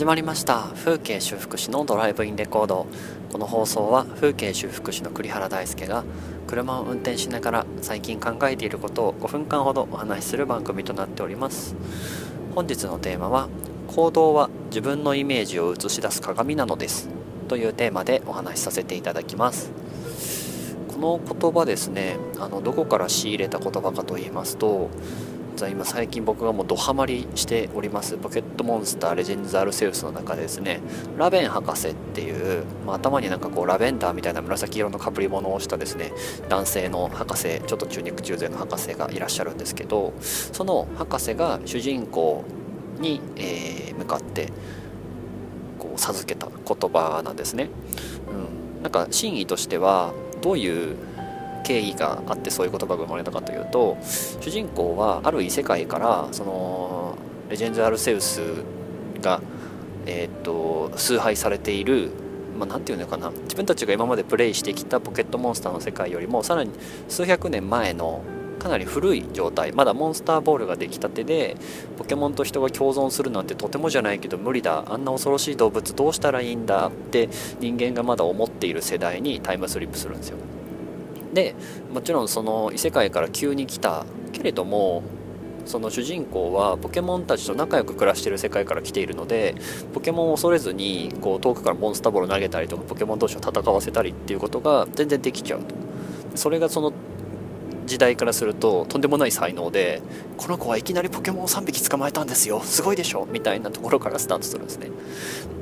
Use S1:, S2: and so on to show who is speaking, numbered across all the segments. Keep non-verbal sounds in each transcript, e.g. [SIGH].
S1: 始まりました。風景修復師のドライブインレコード。この放送は風景修復師の栗原大輔が車を運転しながら最近考えていることを5分間ほどお話しする番組となっております。本日のテーマは行動は自分のイメージを映し出す鏡なのです。というテーマでお話しさせていただきます。この言葉ですねあのどこから仕入れた言葉かと言いますと実は今最近僕がもうドハマりしております。ポケットモンスターレジェンズ・アルセウスの中でですねラベン博士っていう、まあ、頭になんかこうラベンダーみたいな紫色のかぶり物をしたですね男性の博士ちょっと中肉中背の博士がいらっしゃるんですけどその博士が主人公に、えー、向かってこう授けた言葉なんですね、うん、なんか真意としてはどういう経緯があってそういう言葉が生まれたかというと主人公はある異世界からそのレジェンド・アルセウスが、えー、っと崇拝されているまあ、て言うのかな自分たちが今までプレイしてきたポケットモンスターの世界よりもさらに数百年前のかなり古い状態まだモンスターボールが出来たてでポケモンと人が共存するなんてとてもじゃないけど無理だあんな恐ろしい動物どうしたらいいんだって人間がまだ思っている世代にタイムスリップするんですよ。でもちろんその異世界から急に来たけれどもその主人公はポケモンたちと仲良く暮らしてる世界から来ているのでポケモンを恐れずにこう遠くからモンスターボール投げたりとかポケモン同士を戦わせたりっていうことが全然できちゃうと。それがその時代からするととんでもない才能でこの子はいきなりポケモンを3匹捕まえたんですよ。すごいでしょ。みたいなところからスタートするんですね。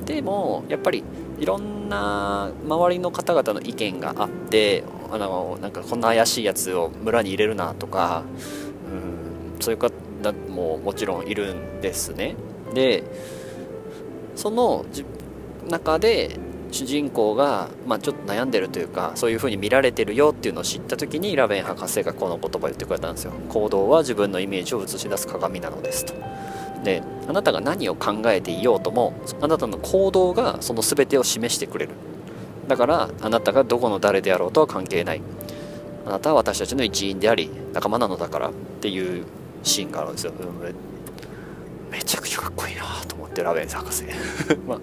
S1: でもやっぱりいろんな周りの方々の意見があってあのなんかこんな怪しいやつを村に入れるなとかうんそういう方ももちろんいるんですね。でその中で主人公が、まあ、ちょっと悩んでるというかそういう風に見られてるよっていうのを知った時にラベン博士がこの言葉を言ってくれたんですよ。行動は自分のイメージを映し出す鏡なのですと。であなたが何を考えていようともあなたの行動がその全てを示してくれる。だからあなたがどこの誰であろうとは関係ない。あなたは私たちの一員であり仲間なのだからっていうシーンがあるんですよ。めちゃくちゃかっこいいなと思ってラベン博士。[LAUGHS] まあ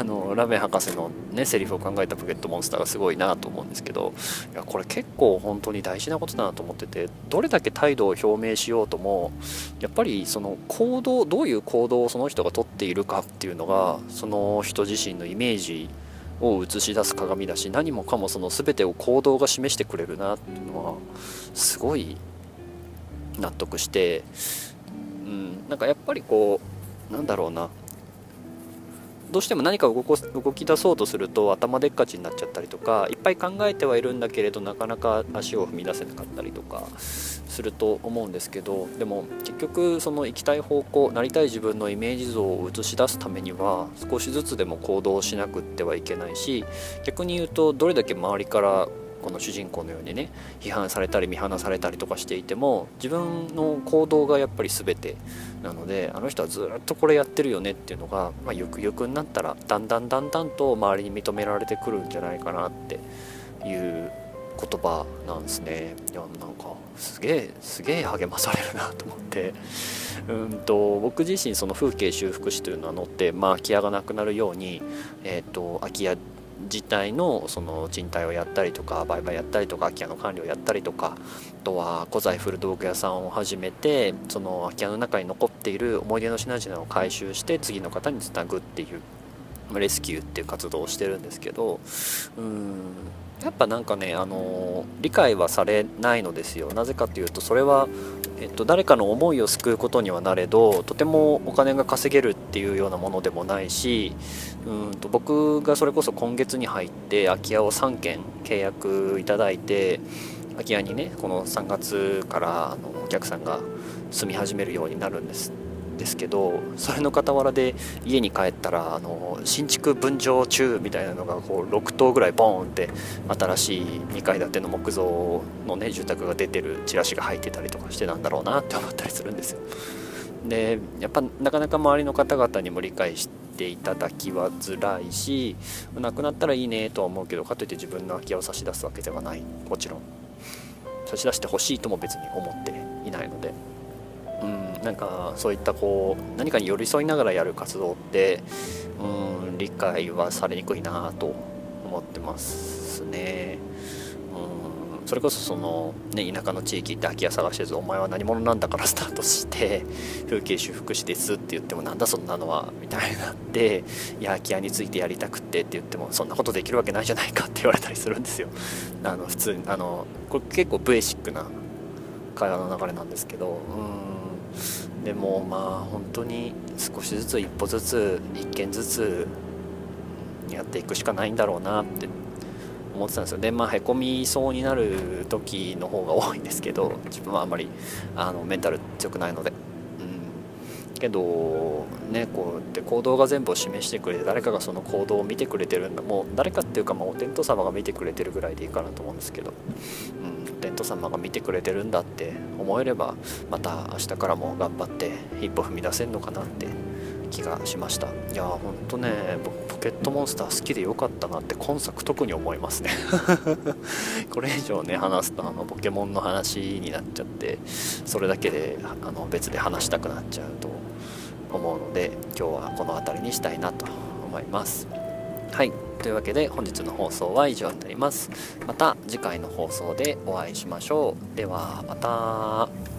S1: あのラベン博士のねセリフを考えたポケットモンスターがすごいなと思うんですけどいやこれ結構本当に大事なことだなと思っててどれだけ態度を表明しようともやっぱりその行動どういう行動をその人がとっているかっていうのがその人自身のイメージを映し出す鏡だし何もかもその全てを行動が示してくれるなっていうのはすごい納得して、うん、なんかやっぱりこうなんだろうな。どうしても何か動こ動き出そうとすると頭でっかちになっちゃったりとかいっぱい考えてはいるんだけれどなかなか足を踏み出せなかったりとかすると思うんですけどでも結局その行きたい方向なりたい自分のイメージ像を映し出すためには少しずつでも行動しなくってはいけないし逆に言うとどれだけ周りからこの主人公のようにね批判されたり見放されたりとかしていても自分の行動がやっぱり全てなのであの人はずっとこれやってるよねっていうのが、まあ、ゆくゆくになったらだんだんだんだんと周りに認められてくるんじゃないかなっていう言葉なんですね。いやなんかすげえすげえ励まされるなと思って。うんと僕自身その風景修復師というのは乗って、まあ、空き家がなくなるように、えーと空き家自体のその賃貸をやったりとか売買やったりとか空き家の管理をやったりとかあとは古材古道具屋さんを始めてその空き家の中に残っている思い出の品々を回収して次の方につなぐっていうレスキューっていう活動をしてるんですけどうんやっぱなんかねあの理解はされないのですよ。なぜかというとそれはえっと、誰かの思いを救うことにはなれどとてもお金が稼げるっていうようなものでもないしうんと僕がそれこそ今月に入って空き家を3件契約いただいて空き家にねこの3月からあのお客さんが住み始めるようになるんです。ですけどそれの傍らで家に帰ったらあの新築分譲中みたいなのがこう6棟ぐらいボーンって新しい2階建ての木造のね住宅が出てるチラシが入ってたりとかしてなんだろうなって思ったりするんですよ。でやっぱなかなか周りの方々にも理解していただきはづらいしなくなったらいいねとは思うけどかといって自分の空き家を差し出すわけではない。もちろん。差し出してほしいとも別に思っていないので。うん、なんかそういったこう何かに寄り添いながらやる活動って、うん、理解はされにくいなと思ってますね。うん、それこそその、ね、田舎の地域って空き家探してずお前は何者なんだから [LAUGHS] スタートして風景修復師ですって言ってもなんだそんなのはみたいになっていや空き家についてやりたくってって言ってもそんなことできるわけないじゃないかって言われたりするんですよあの普通あのこれ結構ベーシックな会話の流れなんですけどうんでもまあ本当に少しずつ一歩ずつ一件ずつやっていくしかないんだろうなって思ってたんですよ。でまあへこみそうになる時の方が多いんですけど自分はあんまりあのメンタル強くないので。けどねこうやって行動が全部を示してくれて誰かがその行動を見てくれてるんだ。もう誰かっていうかまあお天道様が見てくれてるぐらいでいいかなと思うんですけど、うん、お天道様が見てくれてるんだって思えればまた明日からも頑張って一歩踏み出せるのかなって気がしました。いやーほんとね僕ポケットモンスター好きでよかったなって今作特に思いますね。[LAUGHS] これ以上ね話すとあのポケモンの話になっちゃってそれだけであの別で話したくなっちゃうと思うので今日はこの辺りにしたいなと思います。はい。というわけで本日の放送は以上になります。また次回の放送でお会いしましょう。ではまた。